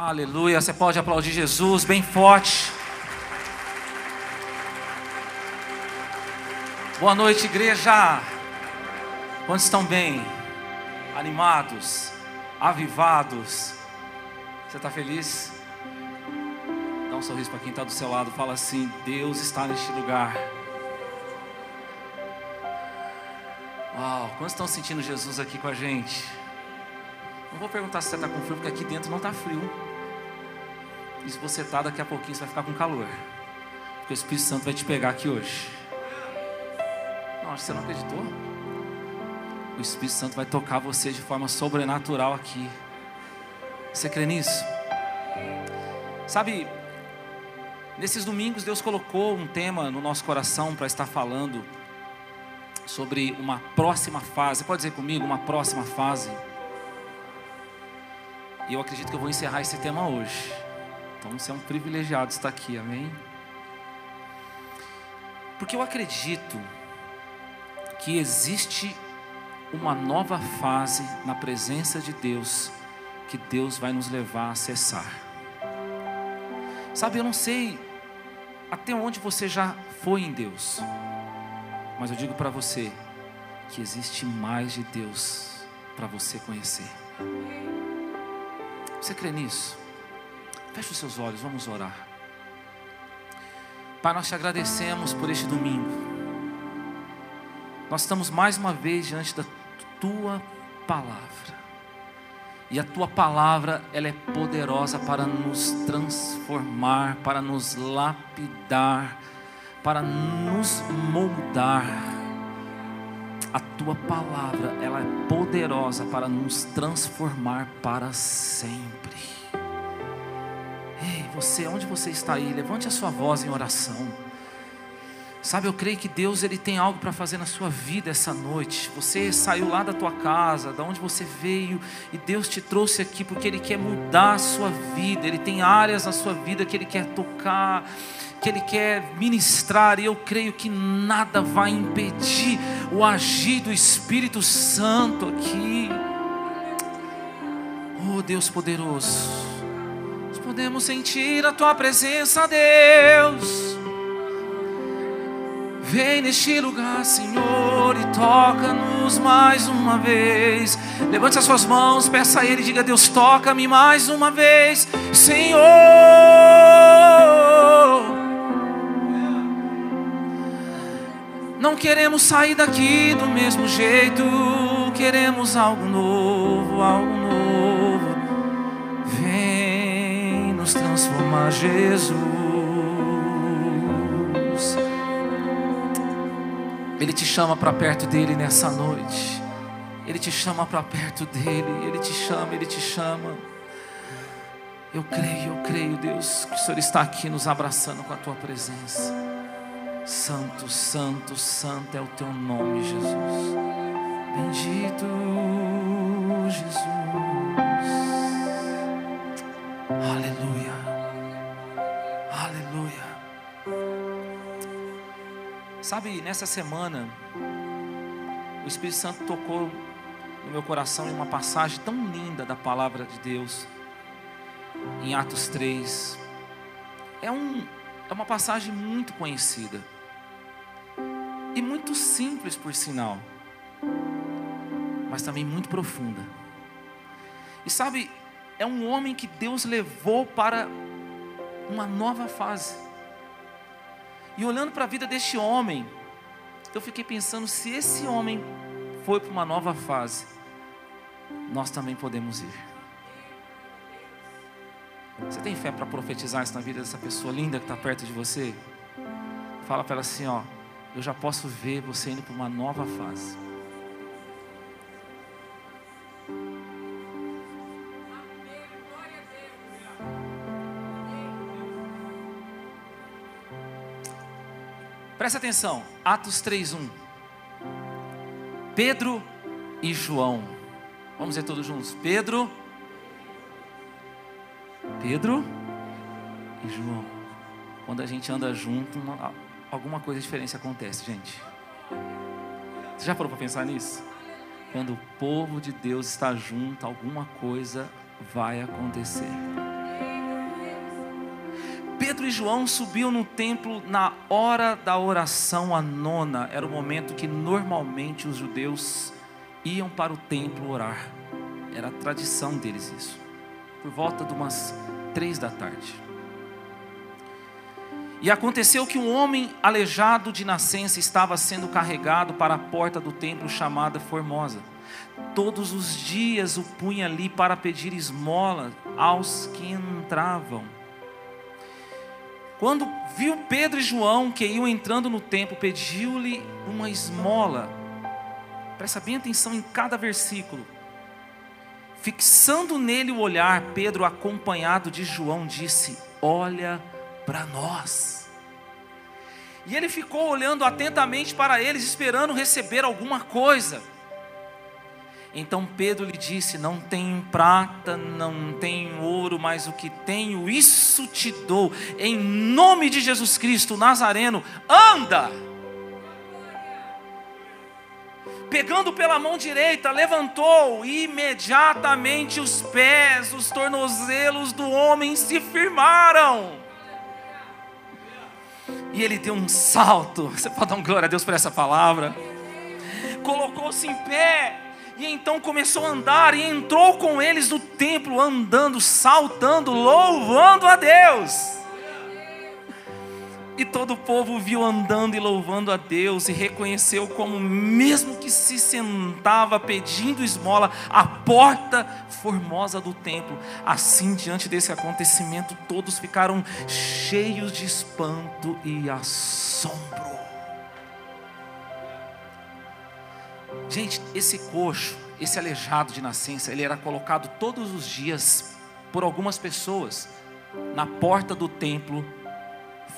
Aleluia. Você pode aplaudir Jesus bem forte. Boa noite, igreja. Quantos estão bem? Animados? Avivados? Você está feliz? Dá um sorriso para quem está do seu lado. Fala assim: Deus está neste lugar. Uau, quantos estão sentindo Jesus aqui com a gente? Não vou perguntar se você está com frio, porque aqui dentro não está frio. E se você está, daqui a pouquinho você vai ficar com calor. Porque o Espírito Santo vai te pegar aqui hoje. Que você não acreditou. O Espírito Santo vai tocar você de forma sobrenatural aqui. Você crê nisso? Sabe, nesses domingos Deus colocou um tema no nosso coração para estar falando sobre uma próxima fase. Pode dizer comigo, uma próxima fase. E eu acredito que eu vou encerrar esse tema hoje. Então você é um privilegiado estar aqui, amém? Porque eu acredito que existe uma nova fase na presença de Deus que Deus vai nos levar a acessar. Sabe, eu não sei até onde você já foi em Deus, mas eu digo para você que existe mais de Deus para você conhecer. Você crê nisso? Feche os seus olhos, vamos orar. Pai, nós te agradecemos por este domingo. Nós estamos mais uma vez diante da tua palavra. E a tua palavra, ela é poderosa para nos transformar, para nos lapidar, para nos moldar. A tua palavra, ela é poderosa para nos transformar para sempre. Você, onde você está aí? Levante a sua voz em oração. Sabe, eu creio que Deus ele tem algo para fazer na sua vida essa noite. Você saiu lá da tua casa, da onde você veio, e Deus te trouxe aqui porque ele quer mudar a sua vida. Ele tem áreas na sua vida que ele quer tocar que Ele quer ministrar, e eu creio que nada vai impedir o agir do Espírito Santo aqui. Oh Deus poderoso, podemos sentir a Tua presença, Deus. Vem neste lugar, Senhor, e toca-nos mais uma vez. Levante as suas mãos, peça a Ele, diga: Deus, toca-me mais uma vez, Senhor. Não queremos sair daqui do mesmo jeito, queremos algo novo, algo novo. Transformar, Jesus. Ele te chama para perto dele nessa noite. Ele te chama para perto dele. Ele te chama, ele te chama. Eu creio, eu creio, Deus, que o Senhor está aqui nos abraçando com a tua presença. Santo, santo, santo é o teu nome, Jesus. Bendito Jesus. Aleluia. Aleluia. Sabe, nessa semana, o Espírito Santo tocou no meu coração em uma passagem tão linda da palavra de Deus, em Atos 3. É, um, é uma passagem muito conhecida e muito simples, por sinal, mas também muito profunda. E sabe, é um homem que Deus levou para uma nova fase. E olhando para a vida deste homem, eu fiquei pensando: se esse homem foi para uma nova fase, nós também podemos ir. Você tem fé para profetizar isso na vida dessa pessoa linda que está perto de você? Fala para ela assim: ó, eu já posso ver você indo para uma nova fase. Presta atenção, Atos 3:1. Pedro e João. Vamos ver todos juntos. Pedro Pedro e João. Quando a gente anda junto, alguma coisa diferente acontece, gente. Você já parou para pensar nisso? Quando o povo de Deus está junto, alguma coisa vai acontecer. Pedro e João subiam no templo na hora da oração a nona, era o momento que normalmente os judeus iam para o templo orar. Era a tradição deles isso. Por volta de umas três da tarde. E aconteceu que um homem aleijado de nascença estava sendo carregado para a porta do templo chamada Formosa. Todos os dias o punha ali para pedir esmola aos que entravam. Quando viu Pedro e João que iam entrando no templo, pediu-lhe uma esmola. Presta bem atenção em cada versículo. Fixando nele o olhar, Pedro, acompanhado de João, disse: Olha para nós. E ele ficou olhando atentamente para eles, esperando receber alguma coisa. Então Pedro lhe disse: Não tenho prata, não tenho ouro, mas o que tenho, isso te dou. Em nome de Jesus Cristo Nazareno, anda. Pegando pela mão direita, levantou imediatamente os pés, os tornozelos do homem se firmaram. E ele deu um salto. Você pode dar um glória a Deus por essa palavra? Colocou-se em pé e então começou a andar e entrou com eles no templo, andando, saltando, louvando a Deus. E todo o povo viu andando e louvando a Deus e reconheceu como, mesmo que se sentava pedindo esmola, a porta formosa do templo. Assim, diante desse acontecimento, todos ficaram cheios de espanto e assombro. Gente, esse coxo, esse aleijado de nascença, ele era colocado todos os dias por algumas pessoas na porta do templo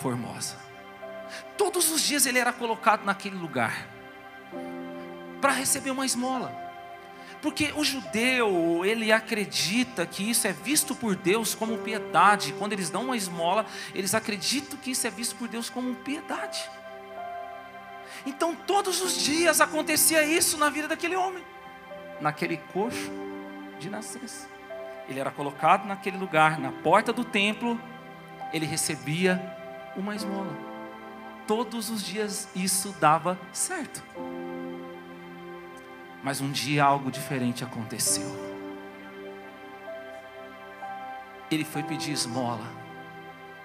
Formosa. Todos os dias ele era colocado naquele lugar para receber uma esmola. Porque o judeu, ele acredita que isso é visto por Deus como piedade. Quando eles dão uma esmola, eles acreditam que isso é visto por Deus como piedade. Então todos os dias acontecia isso na vida daquele homem, naquele coxo de nascença. Ele era colocado naquele lugar, na porta do templo, ele recebia uma esmola. Todos os dias isso dava certo. Mas um dia algo diferente aconteceu. Ele foi pedir esmola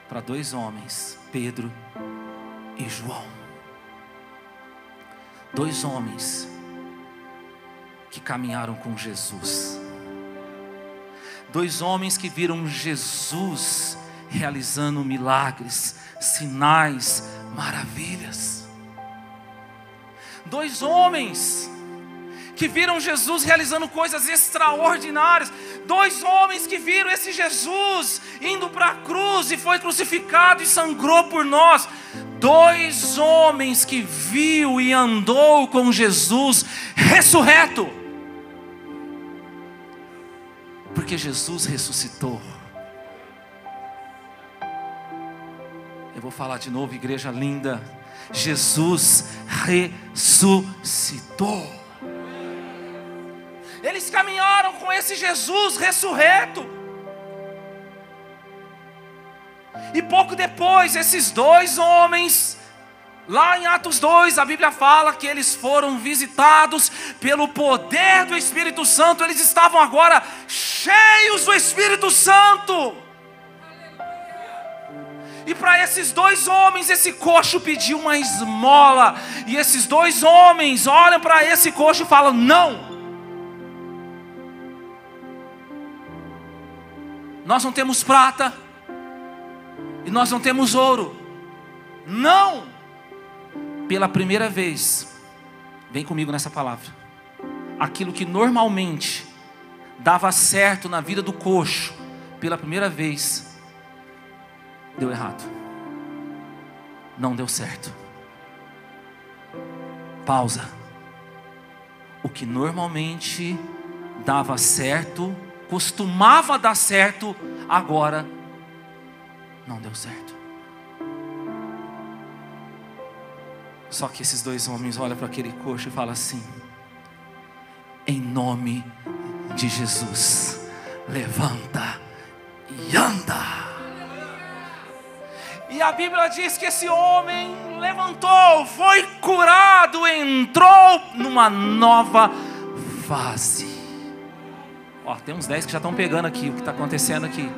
para dois homens, Pedro e João dois homens que caminharam com Jesus. Dois homens que viram Jesus realizando milagres, sinais, maravilhas. Dois homens que viram Jesus realizando coisas extraordinárias. Dois homens que viram esse Jesus indo para a cruz e foi crucificado e sangrou por nós. Dois homens que viu e andou com Jesus ressurreto. Porque Jesus ressuscitou. Eu vou falar de novo, igreja linda. Jesus ressuscitou. Eles caminharam com esse Jesus ressurreto. E pouco depois, esses dois homens, lá em Atos 2, a Bíblia fala que eles foram visitados pelo poder do Espírito Santo, eles estavam agora cheios do Espírito Santo. E para esses dois homens, esse coxo pediu uma esmola. E esses dois homens olham para esse coxo e falam: Não, nós não temos prata e nós não temos ouro. Não! Pela primeira vez, vem comigo nessa palavra. Aquilo que normalmente dava certo na vida do coxo, pela primeira vez, deu errado. Não deu certo. Pausa. O que normalmente dava certo costumava dar certo, agora não deu certo. Só que esses dois homens olham para aquele coxo e falam assim: em nome de Jesus, levanta e anda. E a Bíblia diz que esse homem levantou, foi curado, entrou numa nova fase. Ó, tem uns 10 que já estão pegando aqui o que está acontecendo aqui.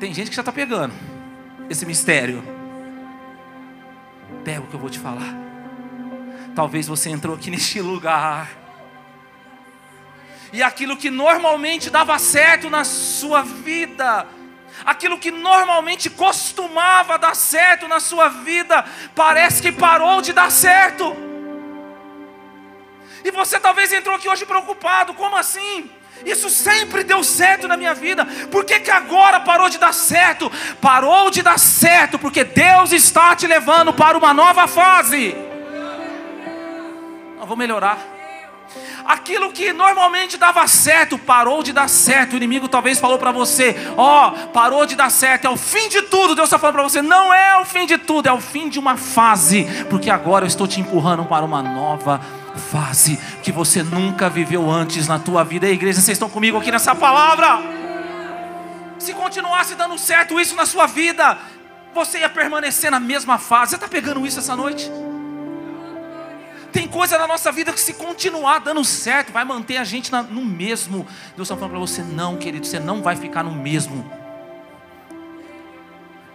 Tem gente que já está pegando esse mistério. Pega o que eu vou te falar. Talvez você entrou aqui neste lugar. E aquilo que normalmente dava certo na sua vida, aquilo que normalmente costumava dar certo na sua vida, parece que parou de dar certo. E você talvez entrou aqui hoje preocupado: como assim? Isso sempre deu certo na minha vida, por que, que agora parou de dar certo? Parou de dar certo porque Deus está te levando para uma nova fase. Eu vou melhorar. Aquilo que normalmente dava certo, parou de dar certo. O inimigo talvez falou para você: Ó, oh, parou de dar certo, é o fim de tudo. Deus está falando para você: Não é o fim de tudo, é o fim de uma fase, porque agora eu estou te empurrando para uma nova fase fase que você nunca viveu antes na tua vida. E igreja, vocês estão comigo aqui nessa palavra? Se continuasse dando certo isso na sua vida, você ia permanecer na mesma fase. Você está pegando isso essa noite? Tem coisa na nossa vida que se continuar dando certo, vai manter a gente no mesmo. Deus está falando para você, não, querido, você não vai ficar no mesmo.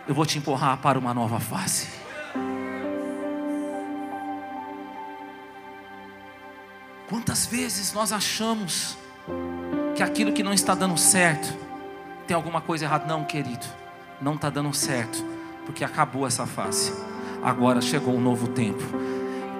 Eu vou te empurrar para uma nova fase. Quantas vezes nós achamos que aquilo que não está dando certo tem alguma coisa errada? Não, querido, não está dando certo, porque acabou essa fase. Agora chegou um novo tempo.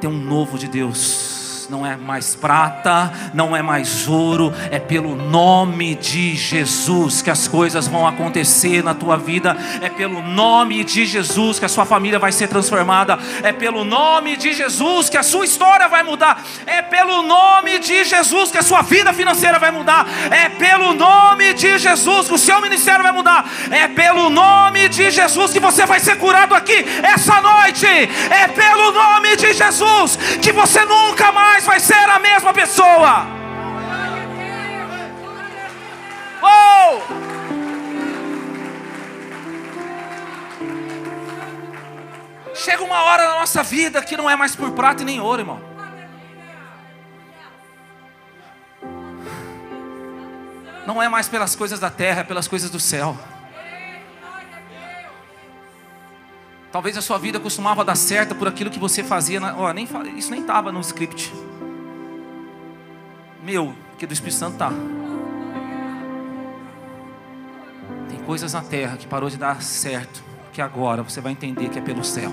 Tem um novo de Deus não é mais prata, não é mais ouro, é pelo nome de Jesus que as coisas vão acontecer na tua vida, é pelo nome de Jesus que a sua família vai ser transformada, é pelo nome de Jesus que a sua história vai mudar, é pelo nome de Jesus que a sua vida financeira vai mudar, é pelo nome de Jesus que o seu ministério vai mudar, é pelo nome de Jesus que você vai ser curado aqui essa noite, é pelo nome de Jesus que você nunca mais mais vai ser a mesma pessoa. Oh! Chega uma hora na nossa vida que não é mais por prata e nem ouro, irmão. Não é mais pelas coisas da terra, é pelas coisas do céu. Talvez a sua vida costumava dar certo por aquilo que você fazia. Na, ó, nem, isso nem estava no script. Meu, que do Espírito Santo tá. Tem coisas na terra que parou de dar certo. Que agora você vai entender que é pelo céu.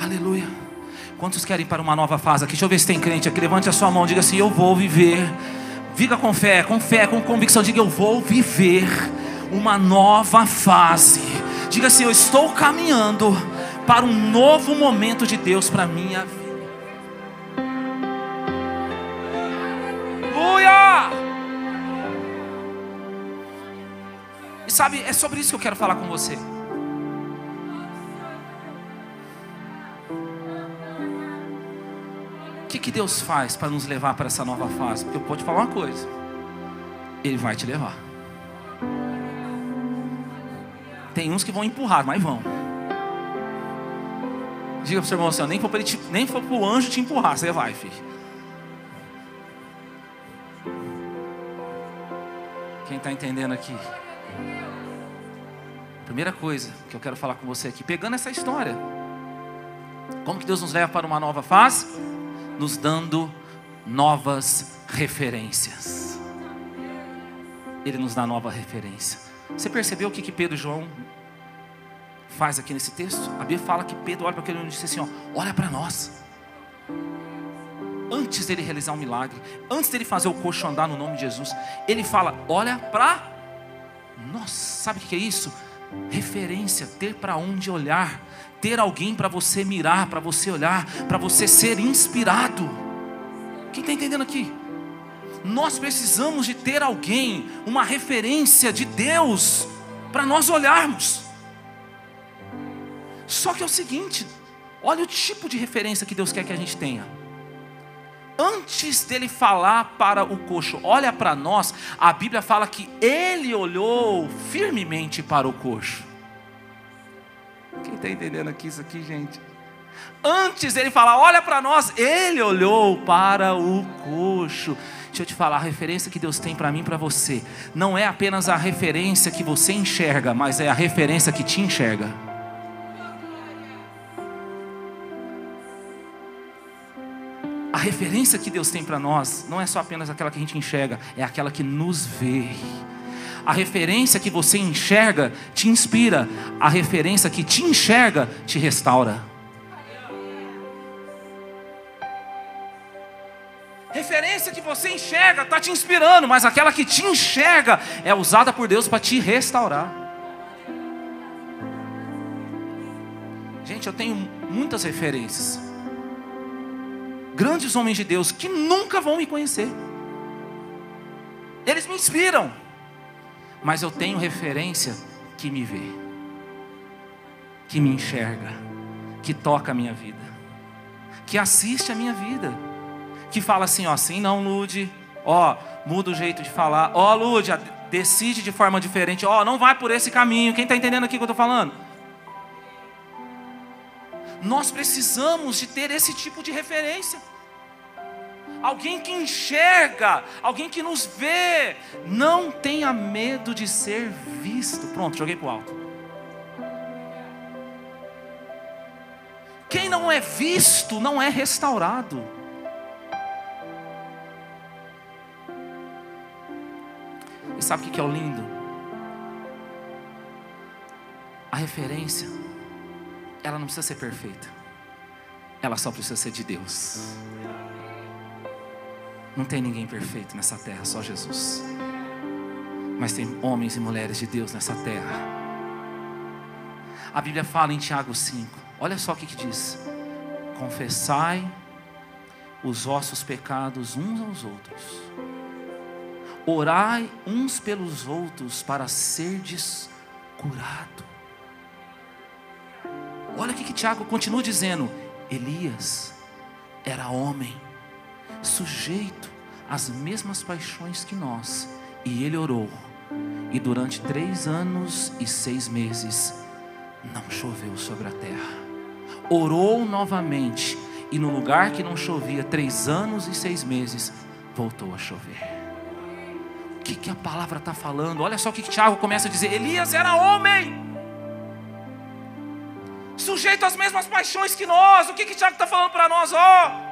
Aleluia. Quantos querem para uma nova fase aqui? Deixa eu ver se tem crente aqui. Levante a sua mão, diga assim: Eu vou viver. Viga com fé, com fé, com convicção. Diga: Eu vou viver uma nova fase. Diga assim: Eu estou caminhando para um novo momento de Deus para minha vida. Aleluia! E sabe, é sobre isso que eu quero falar com você. O que, que Deus faz para nos levar para essa nova fase? Porque eu vou te falar uma coisa: Ele vai te levar. Uns que vão empurrar, mas vão. Diga para o seu irmão assim: nem for para o anjo te empurrar, você vai, filho. Quem está entendendo aqui? Primeira coisa que eu quero falar com você aqui, pegando essa história. Como que Deus nos leva para uma nova fase? Nos dando novas referências. Ele nos dá nova referência. Você percebeu o que, que Pedro e João faz aqui nesse texto? A Bíblia fala que Pedro olha para aquele e diz assim: ó, olha para nós. Antes dele realizar um milagre, antes dele fazer o coxo andar no nome de Jesus, ele fala: olha para nós. Sabe o que é isso? Referência, ter para onde olhar, ter alguém para você mirar, para você olhar, para você ser inspirado. Quem está entendendo aqui? nós precisamos de ter alguém, uma referência de Deus, para nós olharmos. Só que é o seguinte, olha o tipo de referência que Deus quer que a gente tenha. antes dele falar para o coxo, olha para nós, a Bíblia fala que ele olhou firmemente para o coxo. Quem está entendendo aqui isso aqui, gente? Antes dele falar, olha para nós, ele olhou para o coxo. Deixa eu te falar, a referência que Deus tem para mim e para você, não é apenas a referência que você enxerga, mas é a referência que te enxerga. Referência que Deus tem para nós não é só apenas aquela que a gente enxerga, é aquela que nos vê. A referência que você enxerga te inspira, a referência que te enxerga te restaura. Referência que você enxerga está te inspirando, mas aquela que te enxerga é usada por Deus para te restaurar. Gente, eu tenho muitas referências grandes homens de Deus que nunca vão me conhecer. Eles me inspiram, mas eu tenho referência que me vê, que me enxerga, que toca a minha vida, que assiste a minha vida, que fala assim: ó, assim não, Lude, ó, muda o jeito de falar, ó, Lude, decide de forma diferente, ó, não vai por esse caminho. Quem está entendendo aqui o que eu estou falando? Nós precisamos de ter esse tipo de referência. Alguém que enxerga, alguém que nos vê. Não tenha medo de ser visto. Pronto, joguei para o alto. Quem não é visto não é restaurado. E sabe o que é o lindo? A referência ela não precisa ser perfeita, ela só precisa ser de Deus. Não tem ninguém perfeito nessa terra, só Jesus. Mas tem homens e mulheres de Deus nessa terra. A Bíblia fala em Tiago 5, olha só o que, que diz: Confessai os vossos pecados uns aos outros, orai uns pelos outros para serdes curado. Olha o que, que Tiago continua dizendo: Elias era homem, sujeito às mesmas paixões que nós, e ele orou, e durante três anos e seis meses não choveu sobre a terra. Orou novamente, e no lugar que não chovia três anos e seis meses, voltou a chover. O que, que a palavra está falando? Olha só o que, que Tiago começa a dizer: Elias era homem sujeito às mesmas paixões que nós. O que, que Tiago está falando para nós? Ó,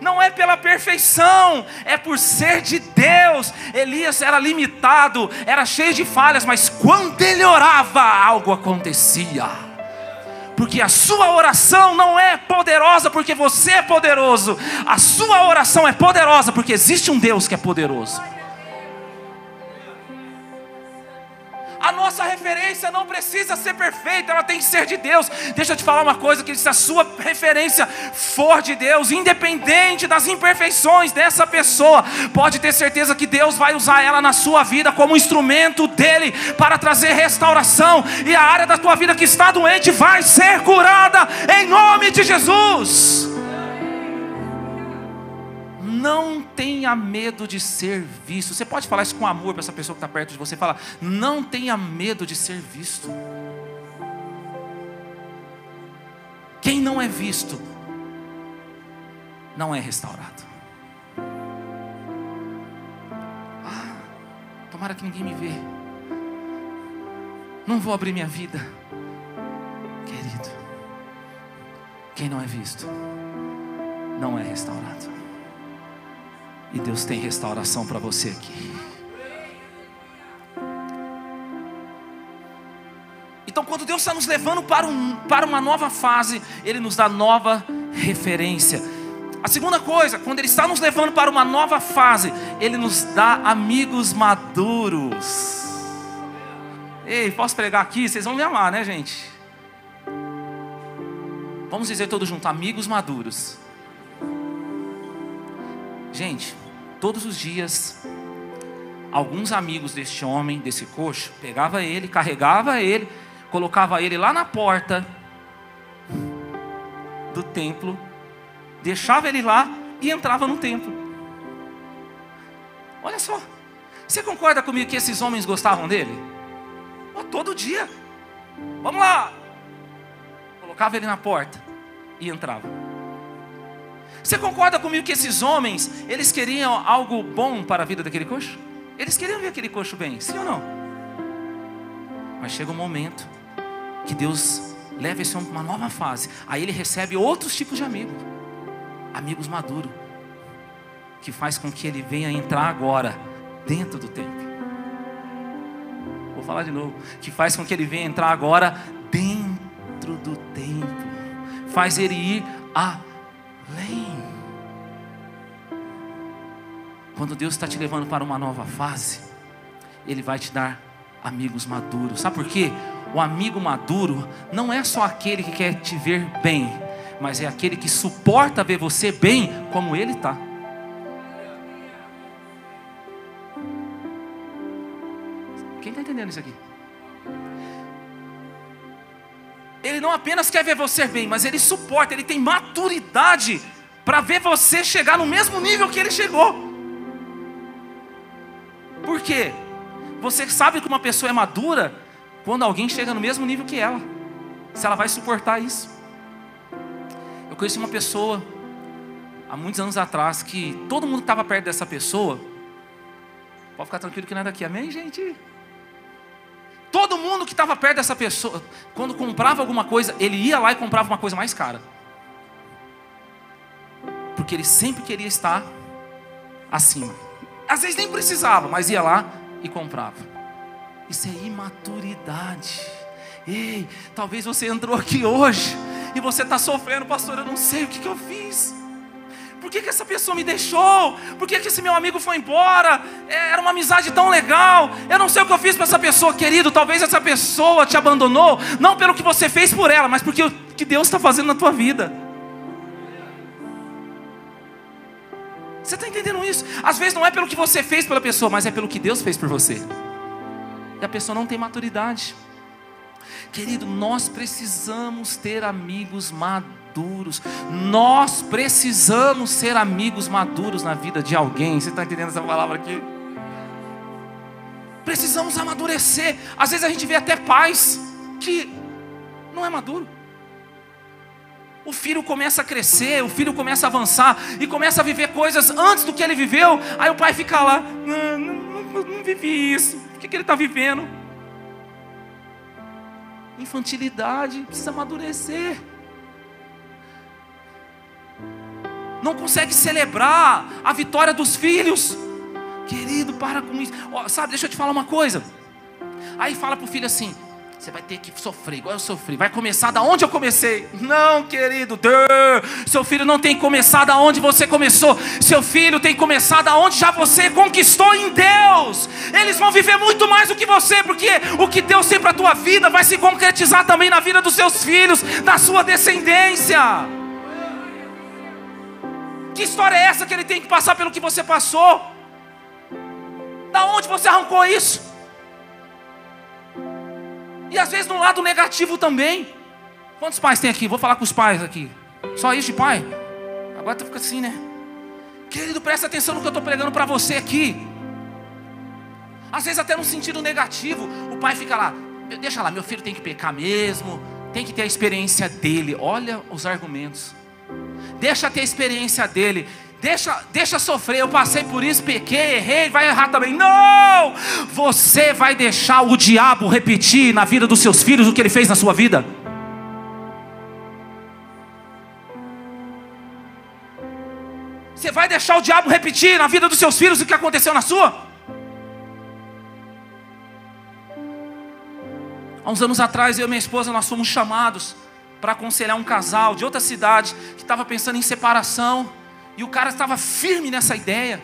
não é pela perfeição, é por ser de Deus. Elias era limitado, era cheio de falhas, mas quando ele orava, algo acontecia. Porque a sua oração não é poderosa porque você é poderoso, a sua oração é poderosa porque existe um Deus que é poderoso. A nossa referência não precisa ser perfeita, ela tem que ser de Deus. Deixa eu te falar uma coisa: que se a sua referência for de Deus, independente das imperfeições dessa pessoa, pode ter certeza que Deus vai usar ela na sua vida como instrumento dele para trazer restauração, e a área da tua vida que está doente vai ser curada em nome de Jesus. Não tenha medo de ser visto. Você pode falar isso com amor para essa pessoa que está perto de você. Fala, não tenha medo de ser visto. Quem não é visto, não é restaurado. Ah, tomara que ninguém me vê. Não vou abrir minha vida. Querido, quem não é visto, não é restaurado. E Deus tem restauração para você aqui. Então, quando Deus está nos levando para, um, para uma nova fase, Ele nos dá nova referência. A segunda coisa, quando Ele está nos levando para uma nova fase, Ele nos dá amigos maduros. Ei, posso pregar aqui? Vocês vão me amar, né, gente? Vamos dizer todos juntos: amigos maduros. Gente, todos os dias, alguns amigos deste homem, desse coxo, pegava ele, carregava ele, colocava ele lá na porta do templo, deixava ele lá e entrava no templo. Olha só. Você concorda comigo que esses homens gostavam dele? Oh, todo dia. Vamos lá. Colocava ele na porta e entrava. Você concorda comigo que esses homens, eles queriam algo bom para a vida daquele coxo? Eles queriam ver aquele coxo bem, sim ou não? Mas chega um momento que Deus leva esse homem para uma nova fase. Aí ele recebe outros tipos de amigos. Amigos maduros. Que faz com que ele venha entrar agora dentro do templo. Vou falar de novo. Que faz com que ele venha entrar agora dentro do templo. Faz ele ir além. Quando Deus está te levando para uma nova fase, Ele vai te dar amigos maduros. Sabe por quê? O amigo maduro não é só aquele que quer te ver bem, mas é aquele que suporta ver você bem como ele está. Quem está entendendo isso aqui? Ele não apenas quer ver você bem, mas ele suporta, ele tem maturidade para ver você chegar no mesmo nível que ele chegou. Por quê? Você sabe que uma pessoa é madura quando alguém chega no mesmo nível que ela. Se ela vai suportar isso. Eu conheci uma pessoa há muitos anos atrás que todo mundo que estava perto dessa pessoa, pode ficar tranquilo que não é daqui, amém, gente? Todo mundo que estava perto dessa pessoa, quando comprava alguma coisa, ele ia lá e comprava uma coisa mais cara. Porque ele sempre queria estar acima. Às vezes nem precisava, mas ia lá e comprava. Isso é imaturidade. Ei, talvez você entrou aqui hoje e você está sofrendo, pastor. Eu não sei o que, que eu fiz. Por que, que essa pessoa me deixou? Por que, que esse meu amigo foi embora? É, era uma amizade tão legal. Eu não sei o que eu fiz para essa pessoa, querido. Talvez essa pessoa te abandonou, não pelo que você fez por ela, mas porque o que Deus está fazendo na tua vida. Entendendo isso? Às vezes não é pelo que você fez pela pessoa, mas é pelo que Deus fez por você. E a pessoa não tem maturidade. Querido, nós precisamos ter amigos maduros. Nós precisamos ser amigos maduros na vida de alguém. Você está entendendo essa palavra aqui? Precisamos amadurecer. Às vezes a gente vê até pais que não é maduro. O filho começa a crescer, o filho começa a avançar e começa a viver coisas antes do que ele viveu. Aí o pai fica lá, não, não, não, não vivi isso. O que, que ele está vivendo? Infantilidade, precisa amadurecer. Não consegue celebrar a vitória dos filhos. Querido, para com isso. Oh, sabe, deixa eu te falar uma coisa. Aí fala para o filho assim: você vai ter que sofrer, igual eu sofri. Vai começar da onde eu comecei. Não, querido. Seu filho não tem começado da onde você começou. Seu filho tem começado da onde já você conquistou em Deus. Eles vão viver muito mais do que você, porque o que Deus tem para a tua vida vai se concretizar também na vida dos seus filhos, da sua descendência. Que história é essa que ele tem que passar pelo que você passou? Da onde você arrancou isso? E às vezes no lado negativo também. Quantos pais tem aqui? Vou falar com os pais aqui. Só isso de pai? Agora tu fica assim, né? Querido, presta atenção no que eu estou pregando para você aqui. Às vezes até no sentido negativo, o pai fica lá, deixa lá, meu filho tem que pecar mesmo, tem que ter a experiência dele. Olha os argumentos. Deixa ter a experiência dele. Deixa, deixa sofrer, eu passei por isso, pequei, errei, vai errar também. Não! Você vai deixar o diabo repetir na vida dos seus filhos o que ele fez na sua vida? Você vai deixar o diabo repetir na vida dos seus filhos o que aconteceu na sua? Há uns anos atrás, eu e minha esposa, nós fomos chamados para aconselhar um casal de outra cidade que estava pensando em separação. E o cara estava firme nessa ideia.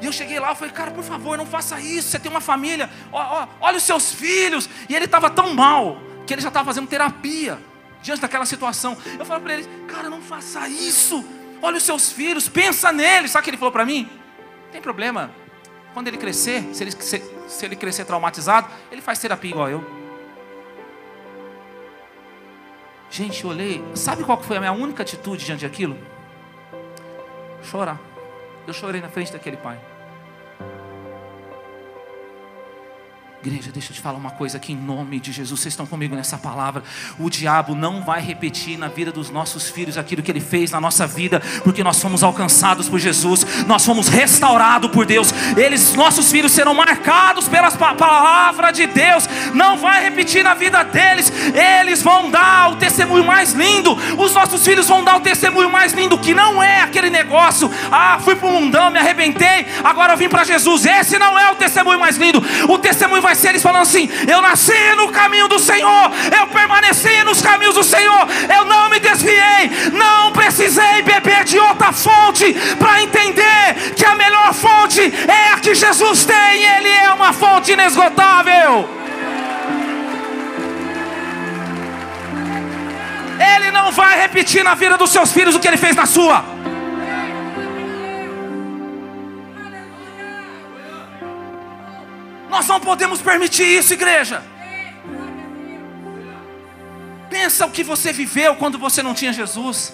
E eu cheguei lá e falei, cara, por favor, não faça isso. Você tem uma família, ó, ó, olha os seus filhos. E ele estava tão mal que ele já estava fazendo terapia diante daquela situação. Eu falei para ele, cara, não faça isso. Olha os seus filhos, pensa neles. Sabe o que ele falou para mim? Tem problema. Quando ele crescer, se ele, se, se ele crescer traumatizado, ele faz terapia igual eu. Gente, eu olhei. Sabe qual foi a minha única atitude diante daquilo? Chorar. Eu chorei na frente daquele pai. Igreja, deixa eu te falar uma coisa aqui em nome de Jesus. Vocês estão comigo nessa palavra. O diabo não vai repetir na vida dos nossos filhos aquilo que ele fez na nossa vida, porque nós fomos alcançados por Jesus, nós fomos restaurados por Deus. Eles, nossos filhos, serão marcados pela palavra de Deus. Não vai repetir na vida deles. Eles vão dar o testemunho mais lindo. Os nossos filhos vão dar o testemunho mais lindo, que não é aquele negócio. Ah, fui para o mundão, me arrebentei, agora eu vim para Jesus. Esse não é o testemunho mais lindo. O testemunho vai ser eles falando assim: Eu nasci no caminho do Senhor, eu permaneci nos caminhos do Senhor, eu não me desviei, não precisei beber de outra fonte para entender que a melhor fonte é a que Jesus tem, Ele é uma fonte inesgotável. Não vai repetir na vida dos seus filhos o que ele fez na sua. Nós não podemos permitir isso, igreja. Pensa o que você viveu quando você não tinha Jesus.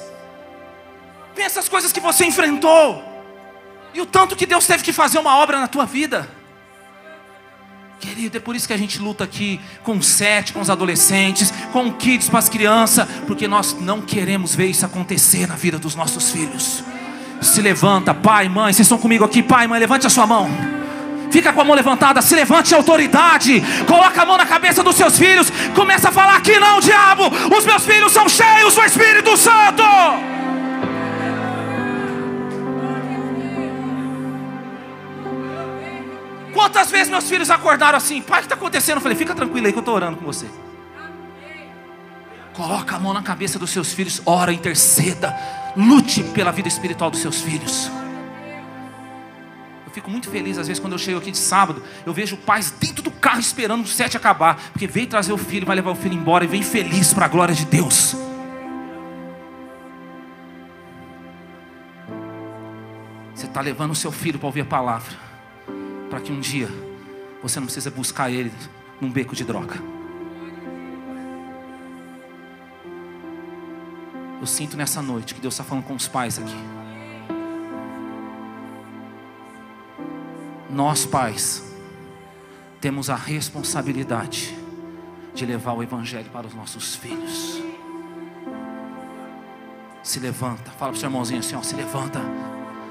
Pensa as coisas que você enfrentou. E o tanto que Deus teve que fazer uma obra na tua vida. Querido, é por isso que a gente luta aqui com sete, com os adolescentes, com kids para as crianças, porque nós não queremos ver isso acontecer na vida dos nossos filhos. Se levanta, pai, mãe, vocês estão comigo aqui, pai, mãe, levante a sua mão. Fica com a mão levantada, se levante a autoridade. Coloca a mão na cabeça dos seus filhos. Começa a falar que não, diabo. Os meus filhos são cheios do Espírito Santo. Quantas vezes meus filhos acordaram assim? Pai, o que está acontecendo? Eu falei, fica tranquilo aí que eu estou orando com você. Coloca a mão na cabeça dos seus filhos, ora, interceda, lute pela vida espiritual dos seus filhos fico muito feliz às vezes quando eu chego aqui de sábado, eu vejo pais dentro do carro esperando o sete acabar, porque veio trazer o filho, vai levar o filho embora e vem feliz para a glória de Deus. Você está levando o seu filho para ouvir a palavra, para que um dia você não precisa buscar ele num beco de droga. Eu sinto nessa noite que Deus está falando com os pais aqui. Nós, pais, temos a responsabilidade de levar o Evangelho para os nossos filhos. Se levanta, fala para o seu irmãozinho assim: ó, se levanta.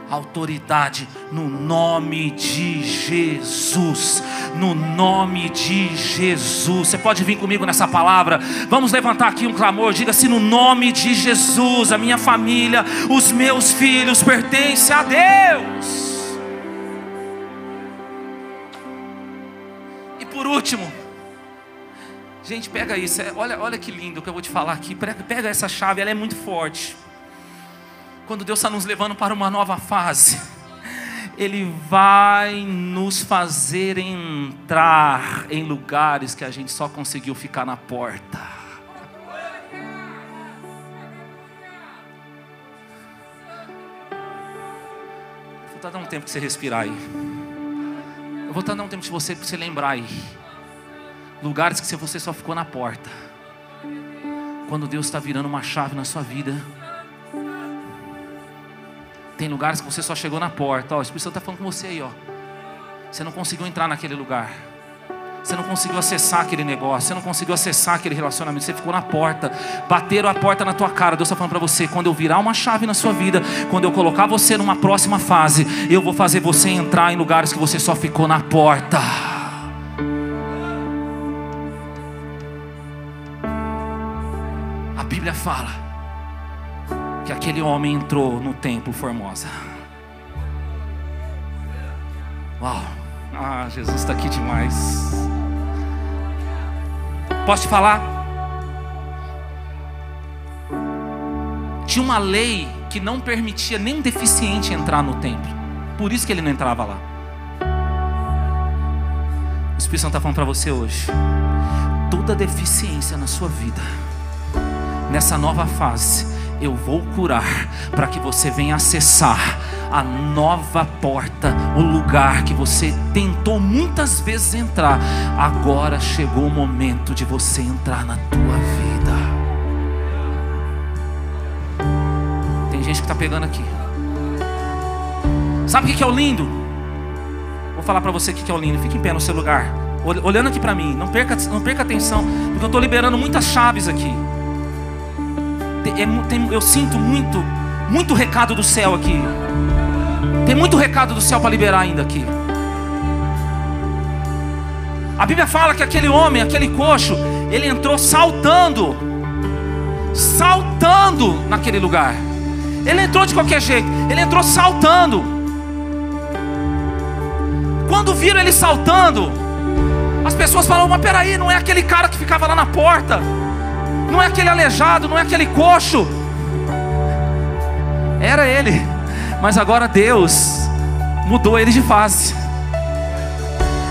Autoridade no nome de Jesus. No nome de Jesus. Você pode vir comigo nessa palavra. Vamos levantar aqui um clamor. Diga-se no nome de Jesus. A minha família, os meus filhos pertencem a Deus. por último, gente, pega isso. É, olha, olha que lindo que eu vou te falar aqui. Pega essa chave, ela é muito forte. Quando Deus está nos levando para uma nova fase, Ele vai nos fazer entrar em lugares que a gente só conseguiu ficar na porta. Vou dar um tempo que você respirar aí. Eu vou estar dando um tempo de você para você lembrar aí. Lugares que você só ficou na porta. Quando Deus está virando uma chave na sua vida. Tem lugares que você só chegou na porta. Ó, o Espírito Santo está falando com você aí, ó. Você não conseguiu entrar naquele lugar. Você não conseguiu acessar aquele negócio, você não conseguiu acessar aquele relacionamento, você ficou na porta, bateram a porta na tua cara. Deus está falando para você: quando eu virar uma chave na sua vida, quando eu colocar você numa próxima fase, eu vou fazer você entrar em lugares que você só ficou na porta. A Bíblia fala que aquele homem entrou no templo Formosa. Uau! Ah, Jesus está aqui demais. Posso te falar? Tinha uma lei que não permitia nem um deficiente entrar no templo. Por isso que ele não entrava lá. O Espírito Santo está falando para você hoje. Toda deficiência na sua vida, nessa nova fase, eu vou curar para que você venha acessar a nova porta, o lugar que você tentou muitas vezes entrar. Agora chegou o momento de você entrar na tua vida. Tem gente que está pegando aqui. Sabe o que é o lindo? Vou falar para você o que é o lindo. Fique em pé no seu lugar, olhando aqui para mim. Não perca, não perca atenção, porque eu estou liberando muitas chaves aqui. É eu sinto muito, muito recado do céu aqui. Tem muito recado do céu para liberar ainda aqui. A Bíblia fala que aquele homem, aquele coxo, ele entrou saltando, saltando naquele lugar. Ele entrou de qualquer jeito, ele entrou saltando. Quando viram ele saltando, as pessoas falaram: Mas peraí, não é aquele cara que ficava lá na porta, não é aquele aleijado, não é aquele coxo. Era ele, mas agora Deus mudou ele de face.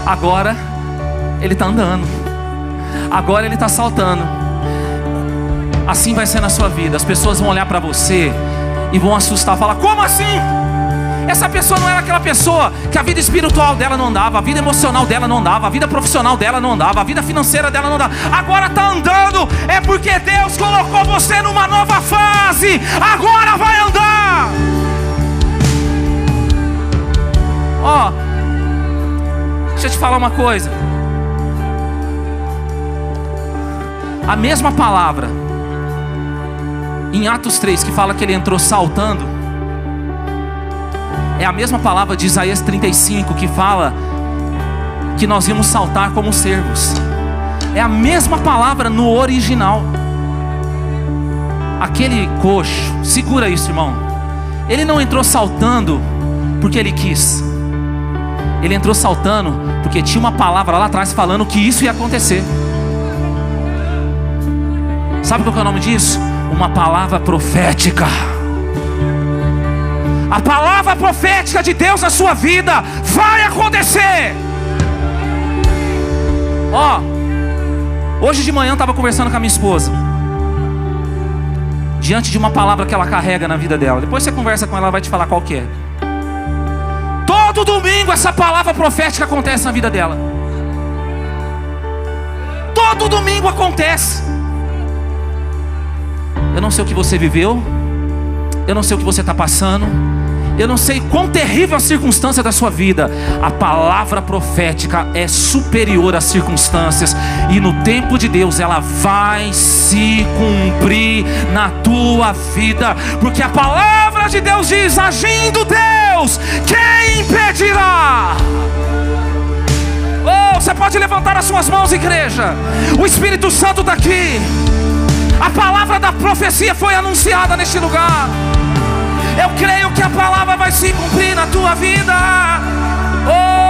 Agora ele está andando. Agora ele está saltando. Assim vai ser na sua vida. As pessoas vão olhar para você e vão assustar, falar: como assim? Essa pessoa não era aquela pessoa que a vida espiritual dela não andava, a vida emocional dela não andava, a vida profissional dela não andava, a vida financeira dela não andava. Agora está andando, é porque Deus colocou você numa nova fase. Agora vai andar. Ó, oh, deixa eu te falar uma coisa. A mesma palavra em Atos 3 que fala que ele entrou saltando, é a mesma palavra de Isaías 35 que fala que nós íamos saltar como servos. É a mesma palavra no original. Aquele coxo, segura isso, irmão. Ele não entrou saltando porque ele quis. Ele entrou saltando porque tinha uma palavra lá atrás falando que isso ia acontecer. Sabe qual é o nome disso? Uma palavra profética. A palavra profética de Deus na sua vida vai acontecer. Ó, hoje de manhã eu estava conversando com a minha esposa. Diante de uma palavra que ela carrega na vida dela. Depois você conversa com ela, ela vai te falar qual que é. Todo domingo essa palavra profética acontece na vida dela. Todo domingo acontece. Eu não sei o que você viveu, eu não sei o que você está passando, eu não sei quão terrível a circunstância da sua vida. A palavra profética é superior às circunstâncias, e no tempo de Deus ela vai se cumprir na tua vida, porque a palavra de Deus diz: agindo Deus, quem impedirá? Oh, você pode levantar as suas mãos, igreja. O Espírito Santo está aqui. A palavra da profecia foi anunciada neste lugar. Eu creio que a palavra vai se cumprir na tua vida. Oh!